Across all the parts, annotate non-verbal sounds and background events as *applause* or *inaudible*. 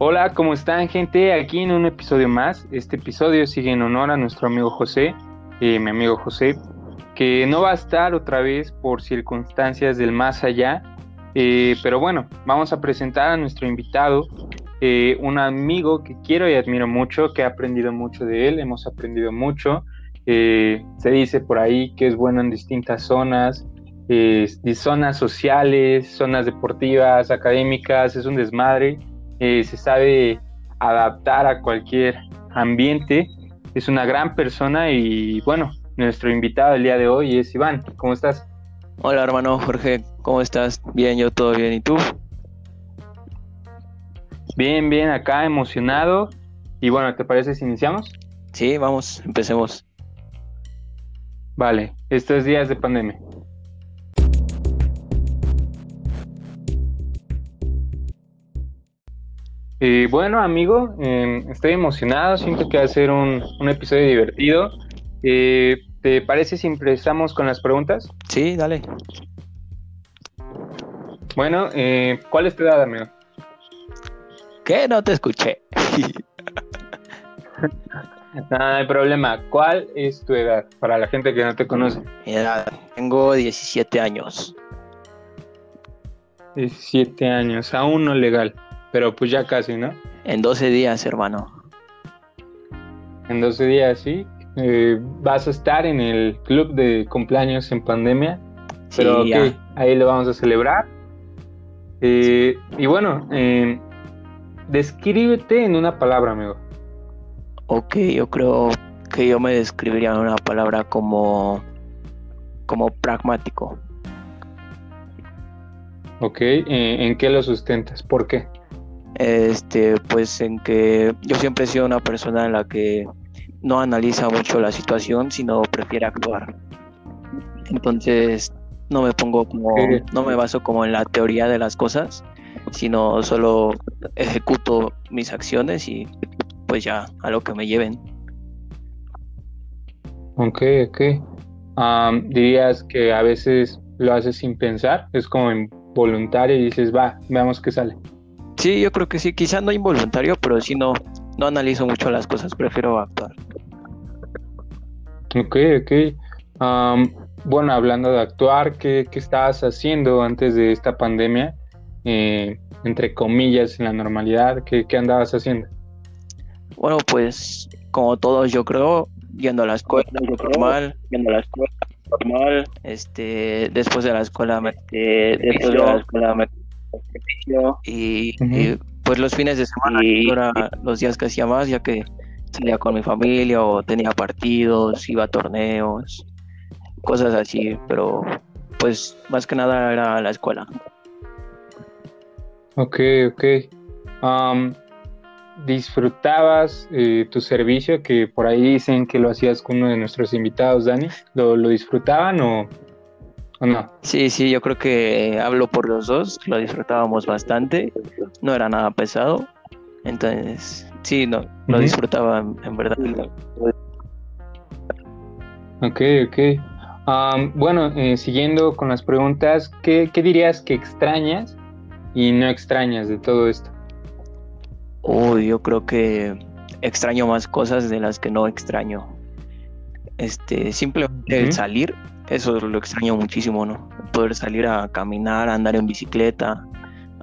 Hola, ¿cómo están gente? Aquí en un episodio más. Este episodio sigue en honor a nuestro amigo José, eh, mi amigo José, que no va a estar otra vez por circunstancias del más allá. Eh, pero bueno, vamos a presentar a nuestro invitado, eh, un amigo que quiero y admiro mucho, que he aprendido mucho de él, hemos aprendido mucho. se dice por ahí que es bueno en distintas zonas, zonas sociales, zonas deportivas, académicas, es un desmadre, eh, se sabe adaptar a cualquier ambiente, es una gran persona y bueno, nuestro invitado el día de hoy es Iván, ¿cómo estás? Hola hermano Jorge, ¿cómo estás? Bien, yo todo bien, ¿y tú? Bien, bien, acá emocionado. Y bueno, ¿te parece si iniciamos? Sí, vamos, empecemos. Vale, estos días de pandemia. Eh, bueno, amigo, em, estoy emocionado, siento que va a ser un, episodio divertido. Eh, ¿Te parece si empezamos con las preguntas? Sí, dale. Bueno, eh, ¿cuál es tu edad, amigo? ¿Qué? No te escuché. *laughs* no, hay problema. ¿Cuál es tu edad para la gente que no te conoce? Mi edad, tengo 17 años. 17 años, aún no legal. Pero pues ya casi, ¿no? En 12 días, hermano. En 12 días, sí. Eh, vas a estar en el club de cumpleaños en pandemia. Pero sí, ahí lo vamos a celebrar. Eh, y bueno, eh, descríbete en una palabra, amigo. Ok, yo creo que yo me describiría en una palabra como, como pragmático. Ok, ¿en qué lo sustentas? ¿Por qué? Este, pues en que yo siempre he sido una persona en la que no analiza mucho la situación, sino prefiere actuar. Entonces, no me pongo como, no me baso como en la teoría de las cosas, sino solo ejecuto mis acciones y pues ya a lo que me lleven. Ok, ok. dirías que a veces lo haces sin pensar, es como involuntario y dices, va, veamos qué sale. Sí, yo creo que sí, quizá no involuntario, pero sí no, no analizo mucho las cosas, prefiero actuar. Ok, ok. bueno, hablando de actuar, ¿qué, estabas haciendo antes de esta pandemia? Eh, entre comillas, en la normalidad, ¿qué, andabas haciendo? Bueno, pues como todos yo creo, yendo a la escuela normal, yendo a la escuela normal, este, después de la escuela me, después de la escuela me y, pues los fines de semana, y, los días que hacía más, ya que salía con mi familia o tenía partidos, iba a torneos, cosas así, pero pues más que nada era la escuela. Ok, ok. ¿Disfrutabas eh, tu servicio? Que por ahí dicen que lo hacías con uno de nuestros invitados, Dani. ¿Lo, lo disfrutaban o, no? Sí, sí, yo creo que hablo por los dos, lo disfrutábamos bastante, no era nada pesado, entonces sí, no, lo disfrutaba en, verdad. Ok, ok. bueno, eh, siguiendo con las preguntas, ¿qué, dirías que extrañas y no extrañas de todo esto? Uy, yo creo que extraño más cosas de las que no extraño. Este, simplemente el salir, eso lo extraño muchísimo, ¿no? Poder salir a caminar, a andar en bicicleta,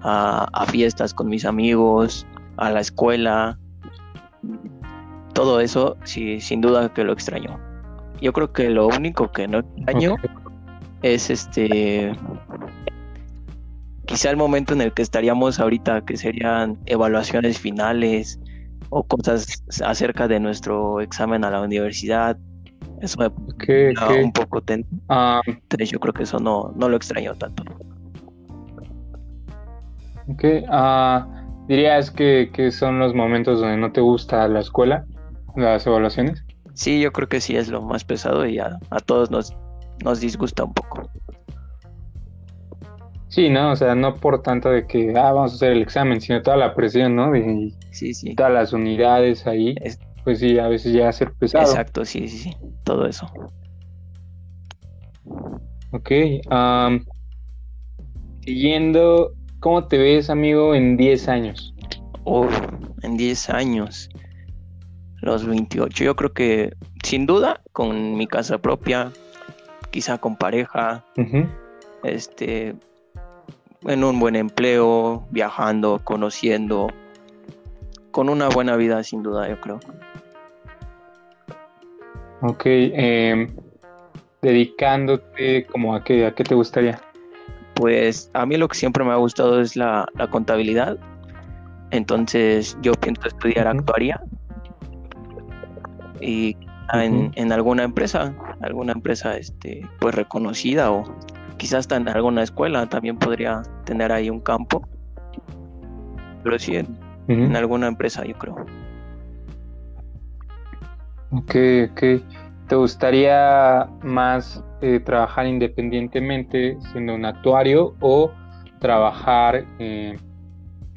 a, fiestas con mis amigos, a la escuela. Todo eso, sí, sin duda que lo extraño. Yo creo que lo único que no extraño es este. Quizá el momento en el que estaríamos ahorita, que serían evaluaciones finales o cosas acerca de nuestro examen a la universidad, eso me un poco. Ah. yo creo que eso no, no lo extraño tanto. Ok. Uh, ¿Dirías que, son los momentos donde no te gusta la escuela, las evaluaciones? Sí, yo creo que sí es lo más pesado y a, todos nos, nos disgusta un poco. Sí, ¿no? O sea, no por tanto de que, ah, vamos a hacer el examen, sino toda la presión, ¿no? sí, sí. Todas las unidades ahí pues sí, a veces llega a ser pesado. Exacto, sí, sí, sí, todo eso. Ok, siguiendo, ¿cómo te ves, amigo, en 10 años? Oh, en 10 años. Los 28. Yo creo que sin duda con mi casa propia, quizá con pareja, este, en un buen empleo, viajando, conociendo, con una buena vida sin duda, yo creo. Ok, em, dedicándote como a qué, a qué te gustaría. Pues a mí lo que siempre me ha gustado es la, contabilidad. Entonces yo pienso estudiar actuaría y en, en, alguna empresa, alguna empresa este, pues reconocida o quizás hasta en alguna escuela también podría tener ahí un campo. Pero sí en, en alguna empresa yo creo. Ok, ok. ¿Te gustaría más eh, trabajar independientemente siendo un actuario o trabajar eh,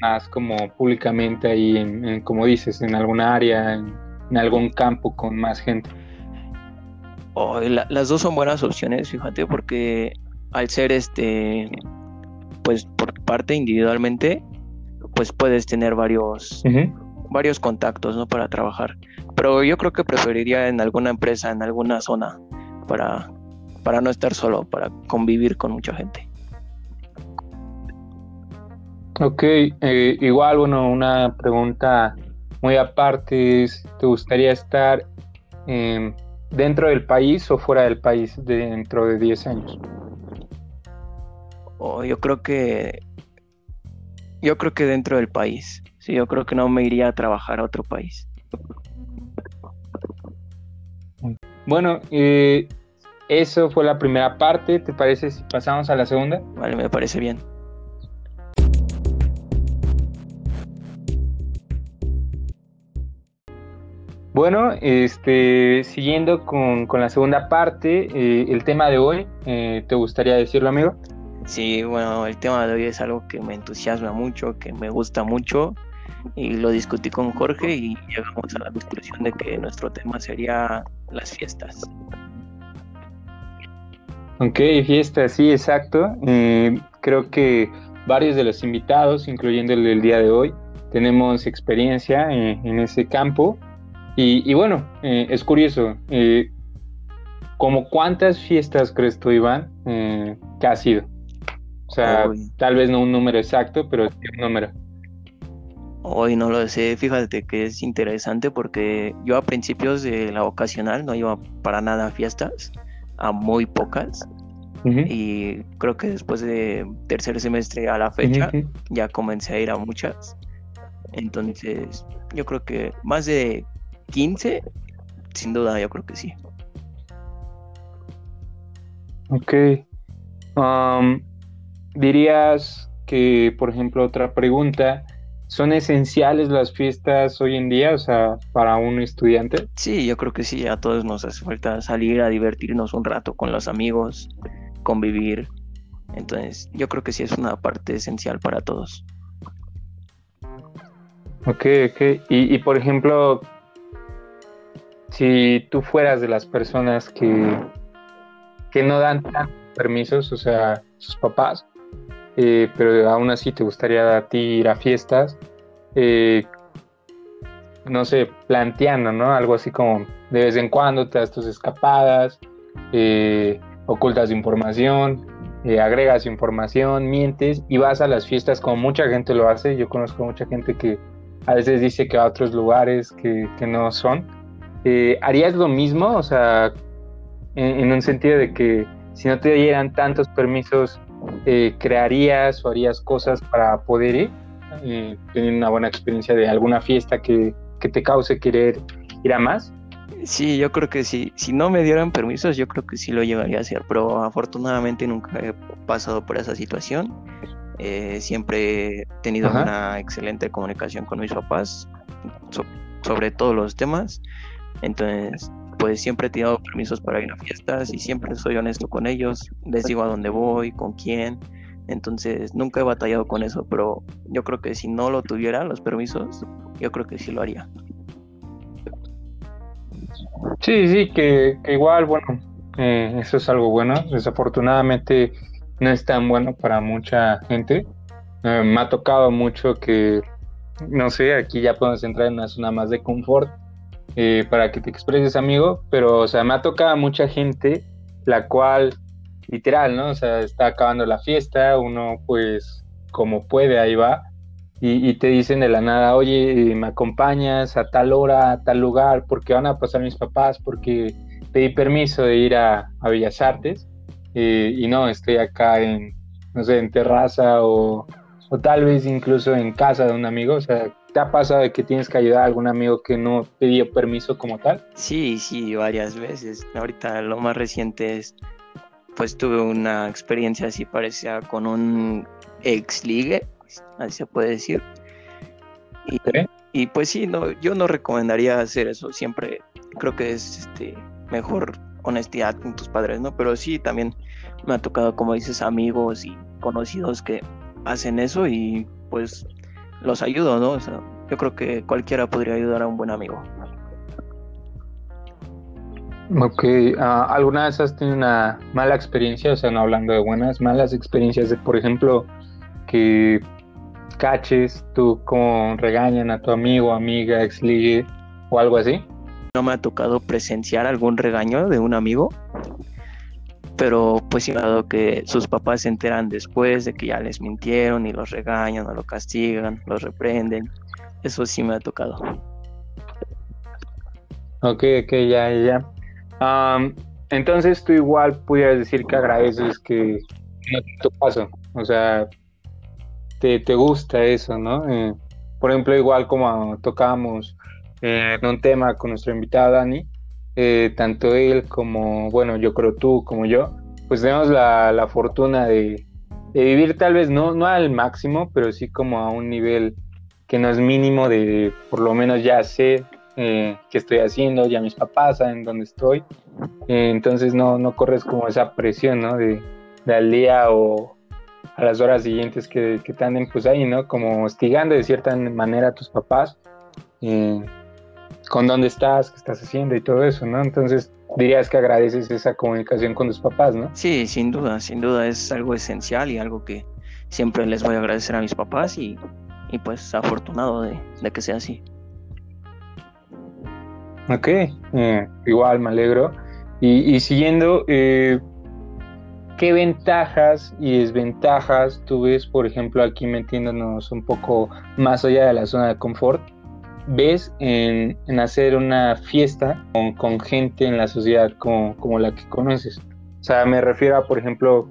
más como públicamente ahí, en, como dices, en alguna área, en, algún campo con más gente? Oh, las dos son buenas opciones, fíjate, porque al ser este, pues por parte individualmente, pues puedes tener varios, varios contactos, ¿no? Para trabajar. Pero yo creo que preferiría en alguna empresa, en alguna zona, para, para no estar solo, para convivir con mucha gente. Ok, eh, igual, bueno, una pregunta muy aparte es, ¿te gustaría estar em, dentro del país o fuera del país dentro de 10 años? Oh, yo creo que yo creo que dentro del país. Sí, yo creo que no me iría a trabajar a otro país. Bueno, eh, eso fue la primera parte. ¿Te parece si pasamos a la segunda? Vale, me parece bien. Bueno, este, siguiendo con, la segunda parte, eh, el tema de hoy, eh, ¿te gustaría decirlo, amigo? Sí, bueno, el tema de hoy es algo que me entusiasma mucho, que me gusta mucho y lo discutí con Jorge y llegamos a la conclusión de que nuestro tema sería las fiestas. Ok, fiestas, sí, exacto. Eh, creo que varios de los invitados, incluyendo el del día de hoy, tenemos experiencia eh, en ese campo. Y, bueno, eh, es curioso, ¿como cuántas fiestas crees tú, Iván, que ha sido? O sea, tal vez no un número exacto, pero un número. Hoy no lo sé, fíjate que es interesante porque yo a principios de la vocacional no iba para nada a fiestas, a muy pocas. Y creo que después de tercer semestre a la fecha ya comencé a ir a muchas. Entonces, yo creo que más de 15, sin duda, yo creo que sí. Ok. Um, dirías que, por ejemplo, otra pregunta, ¿son esenciales las fiestas hoy en día, o sea, para un estudiante? Sí, yo creo que sí, a todos nos hace falta salir a divertirnos un rato con los amigos, convivir. Entonces, yo creo que sí es una parte esencial para todos. Ok, ok. Y, y por ejemplo, si tú fueras de las personas que, que no dan permisos, o sea, sus papás, eh, pero aún así te gustaría a ti ir a fiestas, eh, no sé, planteando, ¿no? Algo así como de vez en cuando te das tus escapadas, eh, ocultas información, agregas información, mientes y vas a las fiestas como mucha gente lo hace. Yo conozco mucha gente que a veces dice que a otros lugares que, no son. ¿Harías lo mismo? O sea, en, un sentido de que si no te dieran tantos permisos eh, crearías o harías cosas para poder ir, eh, tener una buena experiencia de alguna fiesta que, te cause querer ir a más? Sí, yo creo que sí. Si no me dieran permisos, yo creo que sí lo llegaría a hacer, pero afortunadamente nunca he pasado por esa situación. Eh, siempre he tenido una excelente comunicación con mis papás sobre todos los temas. Entonces, pues siempre he tenido permisos para ir a fiestas y siempre soy honesto con ellos, les digo a dónde voy, con quién, entonces nunca he batallado con eso, pero yo creo que si no lo tuviera los permisos, yo creo que sí lo haría. Sí, sí, que, igual, bueno, eh, eso es algo bueno, desafortunadamente no es tan bueno para mucha gente. Eh, me ha tocado mucho que no sé, aquí ya podemos entrar en una zona más de confort eh, para que te expreses, amigo, pero, o sea, me ha tocado a mucha gente la cual, literal, ¿no? O sea, está acabando la fiesta, uno pues como puede, ahí va, y, te dicen de la nada, oye, me acompañas a tal hora, a tal lugar, porque van a pasar mis papás, porque pedí permiso de ir a, a Bellas Artes, eh, y no, estoy acá en, no sé, en terraza o, o tal vez incluso en casa de un amigo, o sea, ¿te ha pasado de que tienes que ayudar a algún amigo que no pidió permiso como tal? Sí, sí, varias veces. Ahorita lo más reciente es, pues tuve una experiencia así parecida con un ex ligue así se puede decir. Y, pues sí, no, yo no recomendaría hacer eso, siempre creo que es este, mejor honestidad con tus padres, ¿no? Pero sí, también me ha tocado, como dices, amigos y conocidos que hacen eso y pues los ayudo, ¿no? O sea, yo creo que cualquiera podría ayudar a un buen amigo. Ok, ah, ¿alguna vez has tenido una mala experiencia? O sea, no hablando de buenas, malas experiencias de, por ejemplo, que caches, tú como regañan a tu amigo, amiga, ex ligue o algo así? No me ha tocado presenciar algún regaño de un amigo, pero pues dado que sus papás se enteran después de que ya les mintieron y los regañan o lo castigan, los reprenden. Eso sí me ha tocado. Ok, ok, ya, ya. entonces tú igual pudieras decir que agradeces que no te paso. O sea, te, te gusta eso, ¿no? Eh, por ejemplo, igual como tocábamos eh, en un tema con nuestro invitado Dani, eh, tanto él como, bueno, yo creo tú como yo, pues tenemos la, la fortuna de, de, vivir tal vez no, no al máximo, pero sí como a un nivel que no es mínimo de por lo menos ya sé qué estoy haciendo, ya mis papás saben dónde estoy, entonces no, no corres como esa presión, ¿no? De, de al día o, a las horas siguientes que, que te anden pues ahí, ¿no? Como hostigando de cierta manera a tus papás, eh, con dónde estás, qué estás haciendo y todo eso, ¿no? Entonces dirías que agradeces esa comunicación con tus papás, ¿no? Sí, sin duda, sin duda es algo esencial y algo que siempre les voy a agradecer a mis papás y, y pues afortunado de, de, que sea así. Ok, eh, igual me alegro. Y, y siguiendo, eh, ¿Qué ventajas y desventajas tú ves, por ejemplo, aquí metiéndonos un poco más allá de la zona de confort, ves en, hacer una fiesta con, gente en la sociedad como, como, la que conoces? O sea, me refiero a, por ejemplo,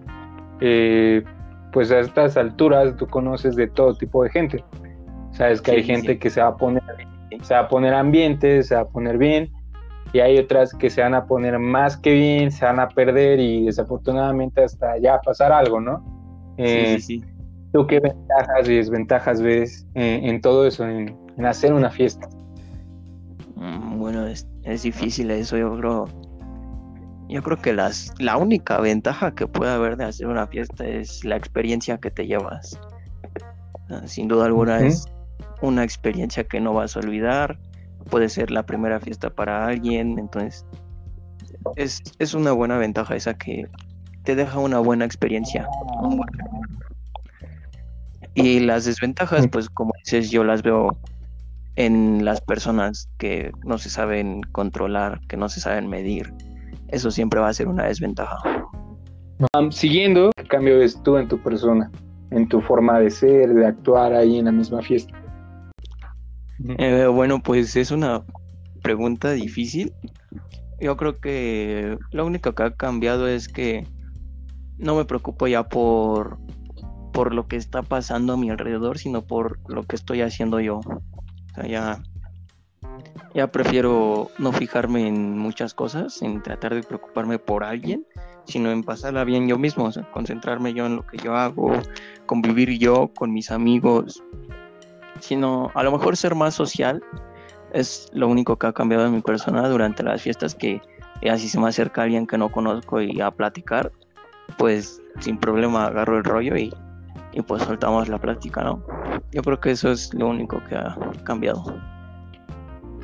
eh, pues a estas alturas tú conoces de todo tipo de gente. Sabes que hay gente que se va a poner, se va a poner ambiente, se va a poner bien, y hay otras que se van a poner más que bien, se van a perder y desafortunadamente hasta ya pasar algo, ¿no? sí, eh, sí, ¿Tú qué ventajas y desventajas ves eh, en todo eso, en, hacer una fiesta? Mm, bueno, es, difícil eso, yo creo. Yo creo que las, la única ventaja que puede haber de hacer una fiesta es la experiencia que te llevas. Sin duda alguna es una experiencia que no vas a olvidar puede ser la primera fiesta para alguien, entonces es, una buena ventaja esa que te deja una buena experiencia. Y las desventajas, pues como dices, yo las veo en las personas que no se saben controlar, que no se saben medir. Eso siempre va a ser una desventaja. siguiendo, ¿qué cambio ves tú en tu persona, en tu forma de ser, de actuar ahí en la misma fiesta? Eh, bueno, pues es una pregunta difícil. Yo creo que lo único que ha cambiado es que no me preocupo ya por, por lo que está pasando a mi alrededor, sino por lo que estoy haciendo yo. Ya, ya prefiero no fijarme en muchas cosas, en tratar de preocuparme por alguien, sino en pasarla bien yo mismo, o sea, concentrarme yo en lo que yo hago, convivir yo con mis amigos, sino a lo mejor ser más social es lo único que ha cambiado en mi persona durante las fiestas que así se me acerca alguien que no conozco y a platicar, pues sin problema agarro el rollo y, y pues soltamos la plática, ¿no? Yo creo que eso es lo único que ha cambiado.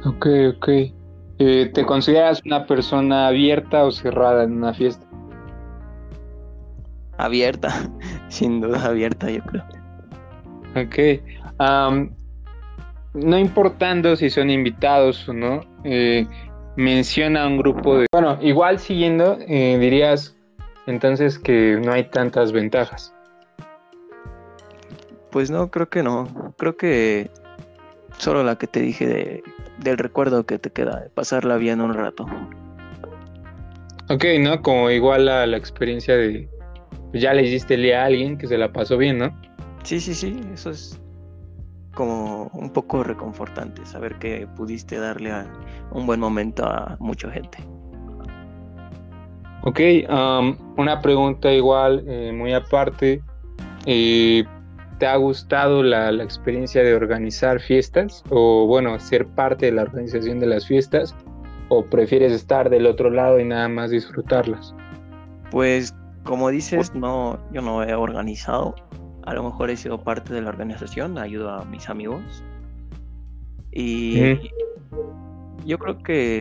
Ok, ok. Eh, ¿Te consideras una persona abierta o cerrada en una fiesta? Abierta, *laughs* sin duda abierta, yo creo. Ok no importando si son invitados o no, eh, menciona un grupo de... Bueno, igual siguiendo, eh, dirías entonces que no hay tantas ventajas. Pues no, creo que no. Creo que solo la que te dije de, del recuerdo que te queda, de pasarla bien un rato. Ok, ¿no? Como igual a la experiencia de... Ya le hiciste el día a alguien que se la pasó bien, ¿no? Sí, sí, sí, eso es como un poco reconfortante, saber que pudiste darle a un buen momento a mucha gente. Ok, una pregunta igual, eh, muy aparte. Eh, ¿Te ha gustado la, la, experiencia de organizar fiestas? O bueno, ser parte de la organización de las fiestas? ¿O prefieres estar del otro lado y nada más disfrutarlas? Pues como dices, no, yo no he organizado, a lo mejor he sido parte de la organización, ayudo a mis amigos. Y yo creo que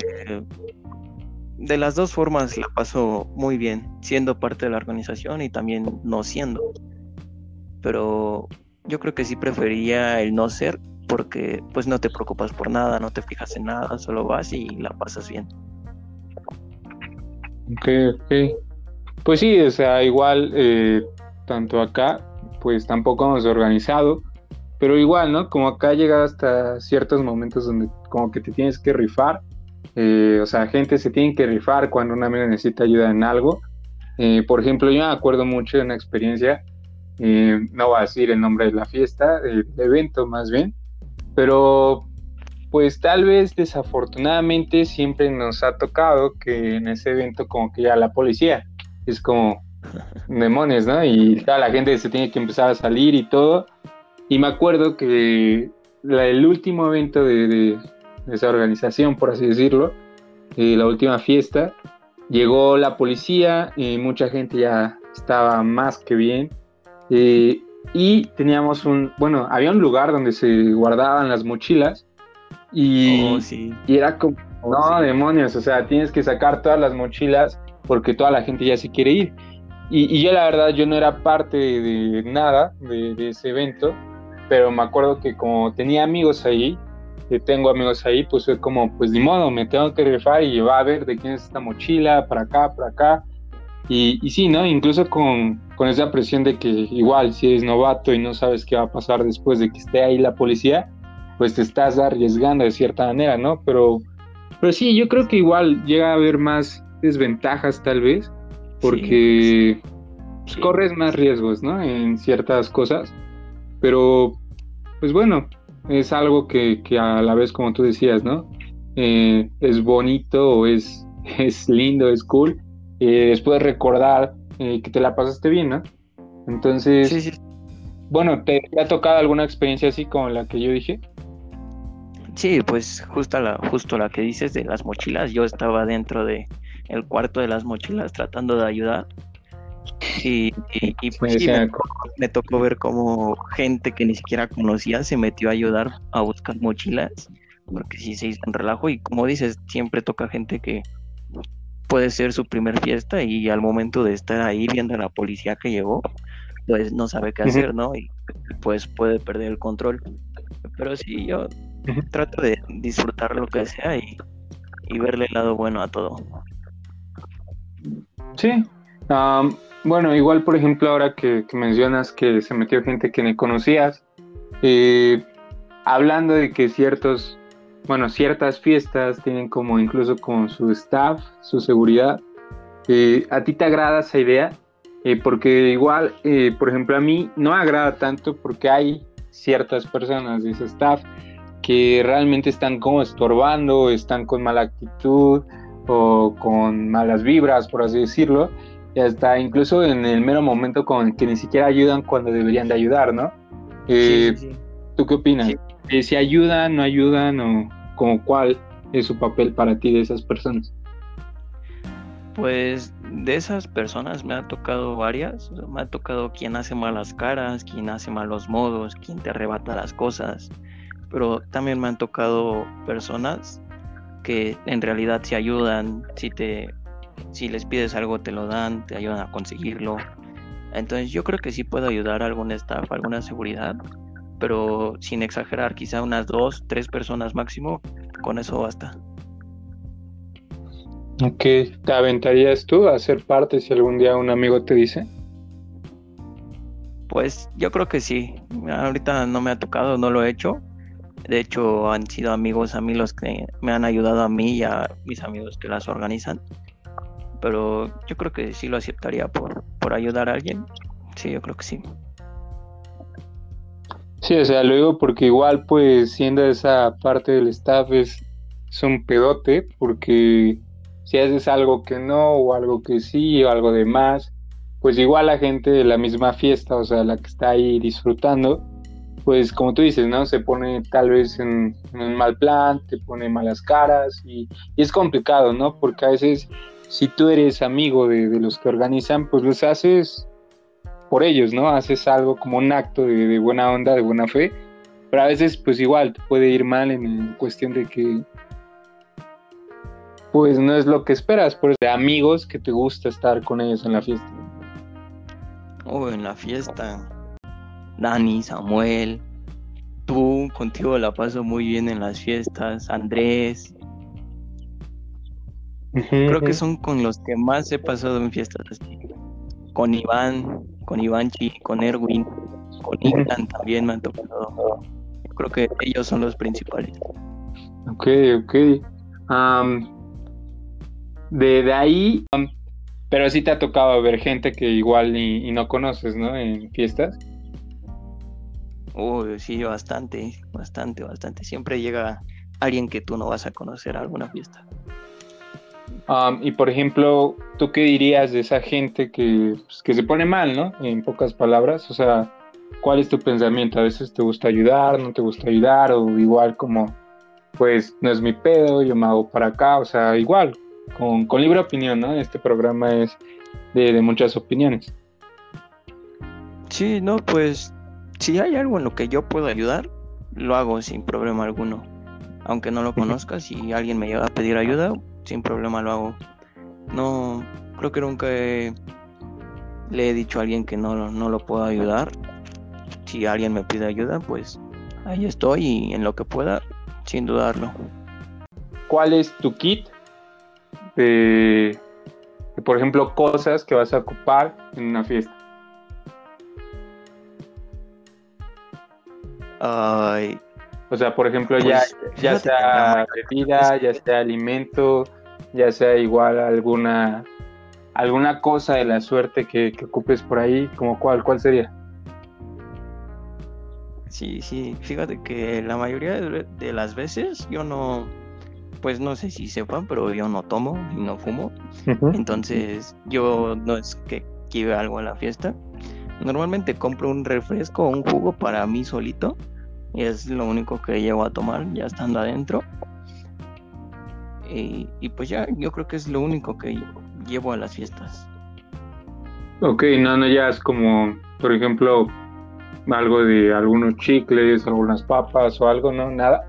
de las dos formas la paso muy bien, siendo parte de la organización y también no siendo. Pero yo creo que sí prefería el no ser porque pues no te preocupas por nada, no te fijas en nada, solo vas y la pasas bien. Ok, ok. Pues sí, o sea, igual eh, tanto acá pues tampoco hemos organizado, pero igual, ¿no? Como acá llega hasta ciertos momentos donde como que te tienes que rifar, eh, o sea, gente se tiene que rifar cuando un amigo necesita ayuda en algo. Eh, por ejemplo, yo me acuerdo mucho de una experiencia, eh, no voy a decir el nombre de la fiesta, del evento más bien, pero pues tal vez desafortunadamente siempre nos ha tocado que en ese evento como que ya la policía es como, *laughs* demonios, ¿no? Y toda la gente se tiene que empezar a salir y todo. Y me acuerdo que el último evento de, esa organización, por así decirlo, eh, la última fiesta, llegó la policía y mucha gente ya estaba más que bien. Eh, y teníamos un, bueno, había un lugar donde se guardaban las mochilas y, oh, y era como, oh, no, demonios, o sea, tienes que sacar todas las mochilas porque toda la gente ya se quiere ir. Y, yo la verdad, yo no era parte de, nada de, ese evento, pero me acuerdo que como tenía amigos ahí, que tengo amigos ahí, pues fue como, pues ni modo, me tengo que rifar y va a ver de quién es esta mochila, para acá, para acá. Y, y sí, ¿no? Incluso con, con, esa presión de que igual si eres novato y no sabes qué va a pasar después de que esté ahí la policía, pues te estás arriesgando de cierta manera, ¿no? Pero, pero sí, yo creo que igual llega a haber más desventajas tal vez, porque pues, corres más riesgos, ¿no? En ciertas cosas, pero pues bueno, es algo que, a la vez, como tú decías, ¿no? Eh, es bonito es, *laughs* es lindo, es cool. Eh, después recordar eh, que te la pasaste bien, ¿no? Entonces, bueno, ¿te, ha tocado alguna experiencia así como la que yo dije? Sí, pues justo la, justo la que dices de las mochilas, yo estaba dentro de, el cuarto de las mochilas tratando de ayudar. Y, pues me, tocó ver cómo gente que ni siquiera conocía se metió a ayudar a buscar mochilas, porque sí se hizo un relajo y como dices, siempre toca gente que puede ser su primer fiesta y al momento de estar ahí viendo a la policía que llegó, pues no sabe qué hacer, ¿no? Y pues puede perder el control. Pero sí, yo trato de disfrutar lo que sea y, y verle el lado bueno a todo. Sí. bueno, igual por ejemplo ahora que, mencionas que se metió gente que ni conocías, eh, hablando de que ciertos, bueno, ciertas fiestas tienen como incluso con su staff, su seguridad, eh, ¿a ti te agrada esa idea? Eh, porque igual, por ejemplo, a mí no me agrada tanto porque hay ciertas personas de ese staff que realmente están como estorbando, están con mala actitud, o con malas vibras, por así decirlo, y hasta incluso en el mero momento con que ni siquiera ayudan cuando deberían de ayudar, ¿no? Eh, ¿Tú qué opinas? Eh, ¿Si ayudan, no ayudan o como cuál es su papel para ti de esas personas? Pues de esas personas me ha tocado varias, me ha tocado quien hace malas caras, quien hace malos modos, quien te arrebata las cosas, pero también me han tocado personas que en realidad se ayudan, si te si les pides algo te lo dan, te ayudan a conseguirlo. Entonces yo creo que sí puedo ayudar a algún staff, alguna seguridad, pero sin exagerar, quizá unas dos, tres personas máximo, con eso basta. Ok, ¿te aventarías tú a ser parte si algún día un amigo te dice? Pues yo creo que sí. Ahorita no me ha tocado, no lo he hecho. De hecho, han sido amigos a mí los que me han ayudado a mí y a mis amigos que las organizan. Pero yo creo que sí lo aceptaría por, por ayudar a alguien. Sí, yo creo que sí. Sí, o sea, lo digo porque igual, pues, siendo esa parte del staff es, un pedote, porque si haces algo que no, o algo que sí, o algo de más, pues igual la gente de la misma fiesta, o sea, la que está ahí disfrutando, pues como tú dices, ¿no? Se pone tal vez en, un mal plan, te pone malas caras y, es complicado, ¿no? Porque a veces si tú eres amigo de los que organizan, pues los haces por ellos, ¿no? Haces algo como un acto de, buena onda, de buena fe, pero a veces pues igual te puede ir mal en cuestión de que pues no es lo que esperas, por de amigos que te gusta estar con ellos en la fiesta. Oh, en la fiesta. Dani, Samuel, tú contigo la paso muy bien en las fiestas, Andrés. Creo que son con los que más he pasado en fiestas. Con Iván, con Ivanchi, con Erwin, con Ivan también me han tocado. Yo creo que ellos son los principales. Ok, ok. de, ahí, pero sí te ha tocado ver gente que igual y, no conoces, ¿no? En fiestas. Uy, sí, bastante, bastante, bastante. Siempre llega alguien que tú no vas a conocer a alguna fiesta y por ejemplo, ¿tú qué dirías de esa gente que, pues, que se pone mal, ¿no? En pocas palabras, o sea, ¿cuál es tu pensamiento? A veces te gusta ayudar, no te gusta ayudar, o igual como, pues no es mi pedo, yo me hago para acá, o sea, igual, con, con libre opinión, ¿no? Este programa es de, de muchas opiniones. Sí, no, pues si hay algo en lo que yo puedo ayudar, lo hago sin problema alguno. Aunque no lo conozca, si alguien me llega a pedir ayuda, sin problema lo hago. No, creo que nunca le he dicho a alguien que no, no lo puedo ayudar. Si alguien me pide ayuda, pues ahí estoy y en lo que pueda, sin dudarlo. ¿Cuál es tu kit de, por ejemplo, cosas que vas a ocupar en una fiesta? Ay, o sea, por ejemplo, ya, pues, ya sea bebida, ya sea alimento, ya sea igual alguna alguna cosa de la suerte que, ocupes por ahí, como cuál, cuál sería? Sí, sí, fíjate que la mayoría de, las veces yo no, pues no sé si sepan, pero yo no tomo y no fumo. Entonces yo no es que lleve algo a la fiesta. Normalmente compro un refresco o un jugo para mí solito y es lo único que llevo a tomar ya estando adentro. Y, pues ya, yo creo que es lo único que llevo a las fiestas. Ok, no, no, ya es como, por ejemplo, algo de algunos chicles, algunas papas o algo, ¿no? Nada.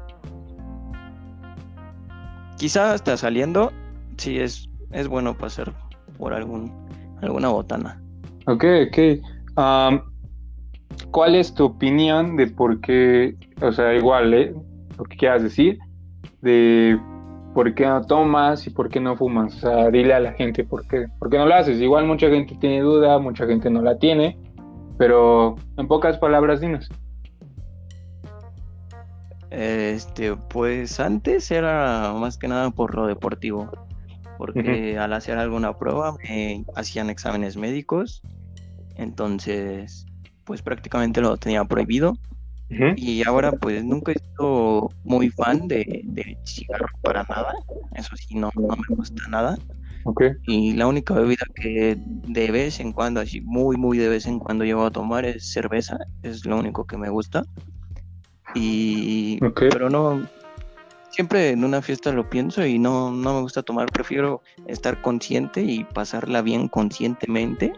Quizá hasta saliendo, sí es, es bueno pasar por algún, alguna botana. Ok, ok. ¿Cuál es tu opinión de por qué, o sea, igual, ¿eh? lo que quieras decir, de por qué no tomas y por qué no fumas? O sea, dile a la gente por qué, por qué no lo haces. Igual mucha gente tiene duda, mucha gente no la tiene, pero en pocas palabras, dinos. Este, pues antes era más que nada por lo deportivo, porque al hacer alguna prueba me hacían exámenes médicos, entonces pues prácticamente lo tenía prohibido. Y ahora pues nunca he sido muy fan de, de cigarro para nada. Eso sí, no, no me gusta nada. Y la única bebida que de vez en cuando, así muy, muy de vez en cuando llevo a tomar es cerveza. Es lo único que me gusta. Y... Pero no... Siempre en una fiesta lo pienso y no, no me gusta tomar. Prefiero estar consciente y pasarla bien conscientemente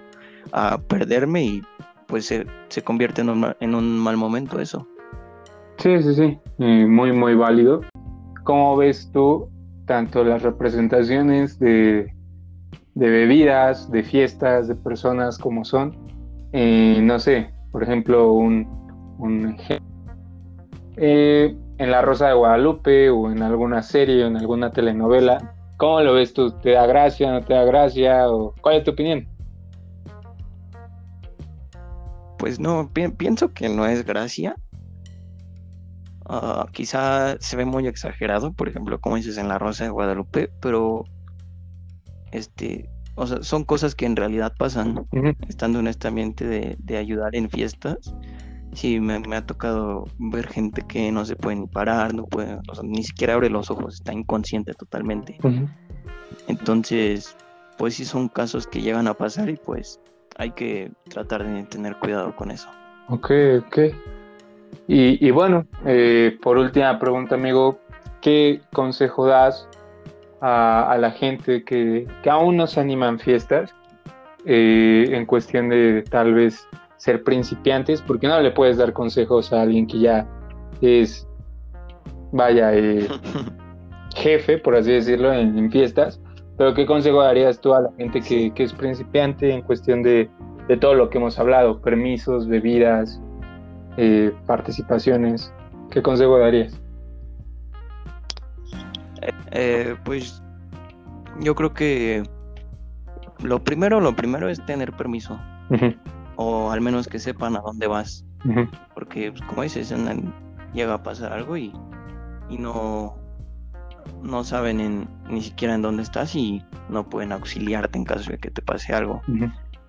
a perderme y pues se, se convierte en un, en un, mal momento eso. Sí, sí, sí, muy, muy válido. ¿Cómo ves tú tanto las representaciones de, de bebidas, de fiestas, de personas como son? Eh, no sé, por ejemplo, un, un eh, en La Rosa de Guadalupe o en alguna serie o en alguna telenovela. ¿Cómo lo ves tú? ¿Te da gracia, no te da gracia? O, ¿Cuál es tu opinión? Pues no, pienso que no es gracia. Ah, quizá se ve muy exagerado, por ejemplo, como dices en La Rosa de Guadalupe, pero este, o sea, son cosas que en realidad pasan, estando en este ambiente de, de ayudar en fiestas sí me, ha tocado ver gente que no se puede ni parar, no puede, ni siquiera abre los ojos, está inconsciente totalmente. Entonces, pues sí son casos que llegan a pasar y pues hay que tratar de tener cuidado con eso. Ok, ok. Y, bueno, eh, por última pregunta, amigo, ¿qué consejo das a, la gente que, aún no se animan fiestas eh, en cuestión de tal vez ser principiantes, porque no le puedes dar consejos a alguien que ya es, vaya, eh, *laughs* jefe, por así decirlo, en, fiestas. Pero ¿qué consejo darías tú a la gente que, es principiante en cuestión de, todo lo que hemos hablado? Permisos, bebidas, eh, participaciones. ¿Qué consejo darías? Eh, pues yo creo que lo primero, lo primero es tener permiso o al menos que sepan a dónde vas. Porque, pues, como dices, llega a pasar algo y, y no, no saben ni siquiera en dónde estás y no pueden auxiliarte en caso de que te pase algo.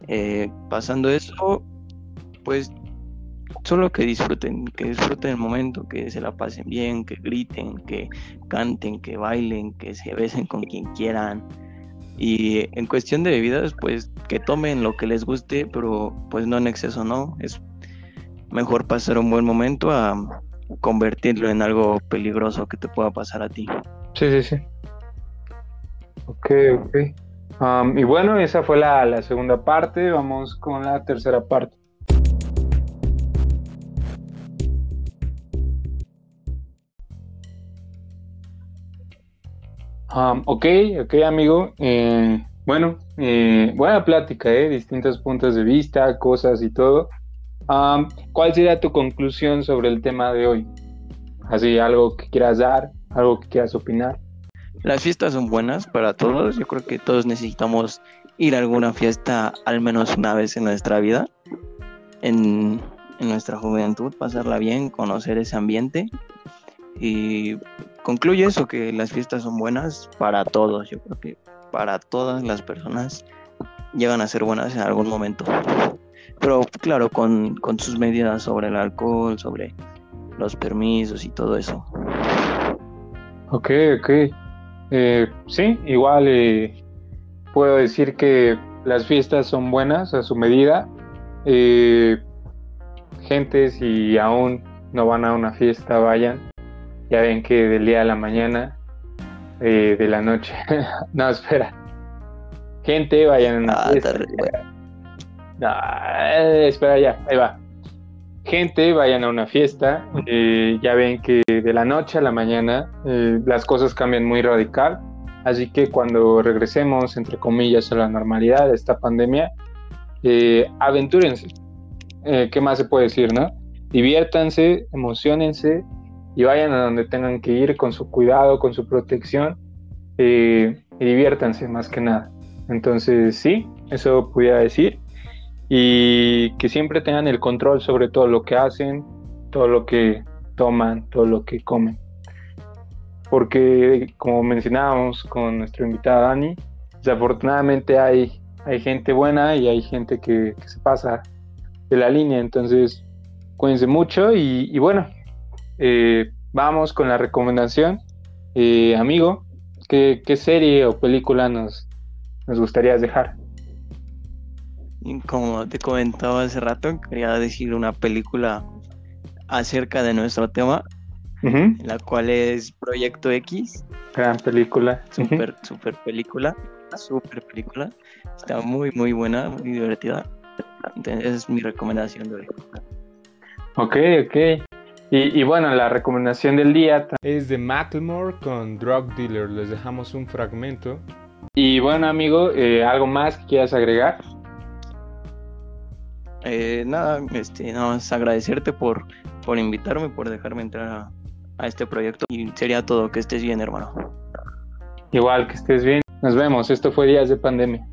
Eh, pasando eso, pues solo que disfruten, que disfruten el momento, que se la pasen bien, que griten, que canten, que bailen, que se besen con quien quieran, y en cuestión de bebidas, pues que tomen lo que les guste, pero pues no en exceso, ¿no? Es mejor pasar un buen momento a convertirlo en algo peligroso que te pueda pasar a ti. Sí, sí, sí. Ok, ok. y bueno, esa fue la, la segunda parte. Vamos con la tercera parte. ok, ok, amigo. Eh, bueno, eh, buena plática, ¿eh? Distintos puntos de vista, cosas y todo. ¿Cuál sería tu conclusión sobre el tema de hoy? Así, algo que quieras dar, algo que quieras opinar. Las fiestas son buenas para todos. Yo creo que todos necesitamos ir a alguna fiesta al menos una vez en nuestra vida, en, nuestra juventud, pasarla bien, conocer ese ambiente y concluye eso, que las fiestas son buenas para todos. Yo creo que para todas las personas llegan a ser buenas en algún momento. Pero claro, con, sus medidas sobre el alcohol, sobre los permisos y todo eso. Ok, ok. Eh, sí, igual eh, puedo decir que las fiestas son buenas a su medida. Eh, gente, si aún no van a una fiesta, vayan. Ya ven que del día a la mañana, eh, de la noche. *laughs* no, espera. Gente, vayan a una ah, fiesta. No, eh, espera ya, ahí va. Gente, vayan a una fiesta. Eh, ya ven que de la noche a la mañana las cosas cambian muy radical. Así que cuando regresemos, entre comillas, a la normalidad de esta pandemia, aventúrense. ¿Qué más se puede decir, no? Diviértanse, emocionense y vayan a donde tengan que ir con su cuidado, con su protección eh, y diviértanse más que nada. Entonces sí, eso pudiera decir. Y que siempre tengan el control sobre todo lo que hacen, todo lo que toman, todo lo que comen. Porque como mencionábamos con nuestra invitada Dani, desafortunadamente hay, hay gente buena y hay gente que, se pasa de la línea. Entonces, cuídense mucho y, bueno, eh, vamos con la recomendación. Eh, amigo, ¿qué, serie o película nos, nos gustaría dejar? Como te comentaba hace rato, quería decir una película acerca de nuestro tema, la cual es Proyecto X. Gran película. Super, super película. Super película. Está muy, muy buena, muy divertida. Entonces, es mi recomendación de hoy. Ok, ok. Y, bueno, la recomendación del día es de Macklemore con Drug Dealer. Les dejamos un fragmento. Y bueno, amigo, eh, ¿algo más que quieras agregar? Eh, nada, este, nada más agradecerte por, por invitarme, por dejarme entrar a, a este proyecto. Y sería todo, que estés bien, hermano. Igual, que estés bien. Nos vemos. Esto fue Días de Pandemia.